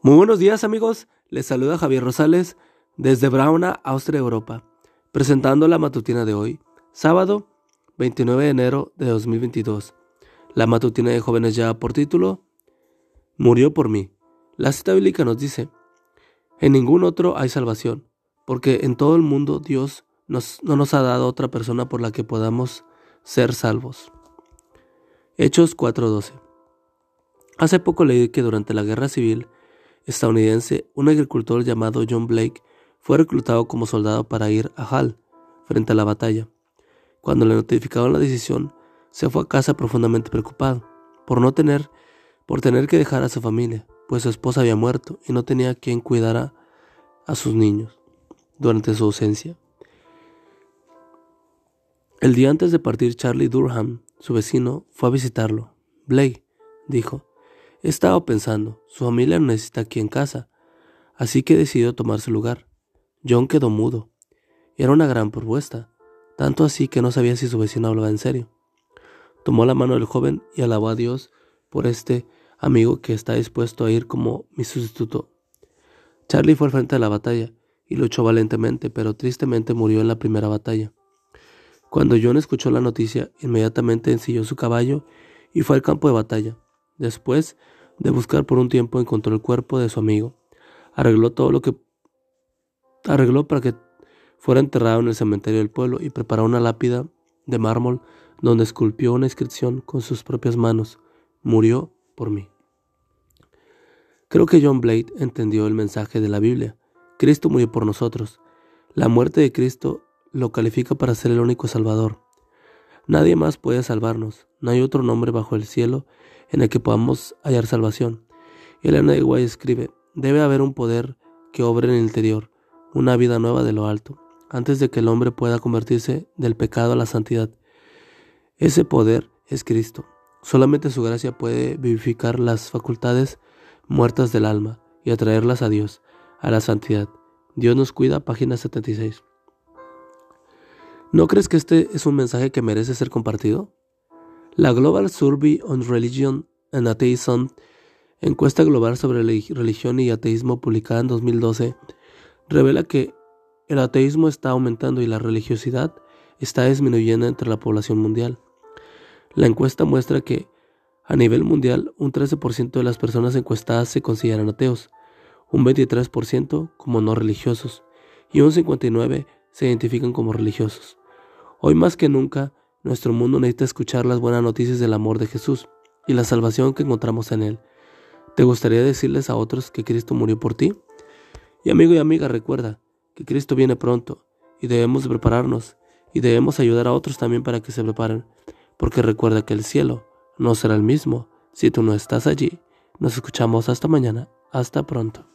Muy buenos días amigos, les saluda Javier Rosales desde Brauna, Austria, Europa, presentando la matutina de hoy, sábado 29 de enero de 2022. La matutina de jóvenes ya por título, Murió por mí. La cita bíblica nos dice, en ningún otro hay salvación, porque en todo el mundo Dios no nos ha dado otra persona por la que podamos ser salvos. Hechos 4:12 Hace poco leí que durante la guerra civil, estadounidense, un agricultor llamado John Blake fue reclutado como soldado para ir a Hall, frente a la batalla. Cuando le notificaron la decisión, se fue a casa profundamente preocupado por no tener, por tener que dejar a su familia, pues su esposa había muerto y no tenía quien cuidara a sus niños durante su ausencia. El día antes de partir, Charlie Durham, su vecino, fue a visitarlo. Blake, dijo, He estado pensando, su familia necesita aquí en casa, así que decidió tomar su lugar. John quedó mudo. Era una gran propuesta, tanto así que no sabía si su vecino hablaba en serio. Tomó la mano del joven y alabó a Dios por este amigo que está dispuesto a ir como mi sustituto. Charlie fue al frente de la batalla y luchó valientemente, pero tristemente murió en la primera batalla. Cuando John escuchó la noticia, inmediatamente ensilló su caballo y fue al campo de batalla. Después de buscar por un tiempo encontró el cuerpo de su amigo. Arregló todo lo que arregló para que fuera enterrado en el cementerio del pueblo y preparó una lápida de mármol donde esculpió una inscripción con sus propias manos. Murió por mí. Creo que John Blade entendió el mensaje de la Biblia. Cristo murió por nosotros. La muerte de Cristo lo califica para ser el único Salvador. Nadie más puede salvarnos. No hay otro nombre bajo el cielo en el que podamos hallar salvación. Elena de Guay escribe, debe haber un poder que obre en el interior, una vida nueva de lo alto, antes de que el hombre pueda convertirse del pecado a la santidad. Ese poder es Cristo. Solamente su gracia puede vivificar las facultades muertas del alma y atraerlas a Dios, a la santidad. Dios nos cuida, página 76. ¿No crees que este es un mensaje que merece ser compartido? La Global Survey on Religion and Atheism, encuesta global sobre religión y ateísmo publicada en 2012, revela que el ateísmo está aumentando y la religiosidad está disminuyendo entre la población mundial. La encuesta muestra que a nivel mundial un 13% de las personas encuestadas se consideran ateos, un 23% como no religiosos y un 59% se identifican como religiosos. Hoy más que nunca, nuestro mundo necesita escuchar las buenas noticias del amor de Jesús y la salvación que encontramos en Él. ¿Te gustaría decirles a otros que Cristo murió por ti? Y amigo y amiga, recuerda que Cristo viene pronto y debemos prepararnos y debemos ayudar a otros también para que se preparen, porque recuerda que el cielo no será el mismo si tú no estás allí. Nos escuchamos hasta mañana. Hasta pronto.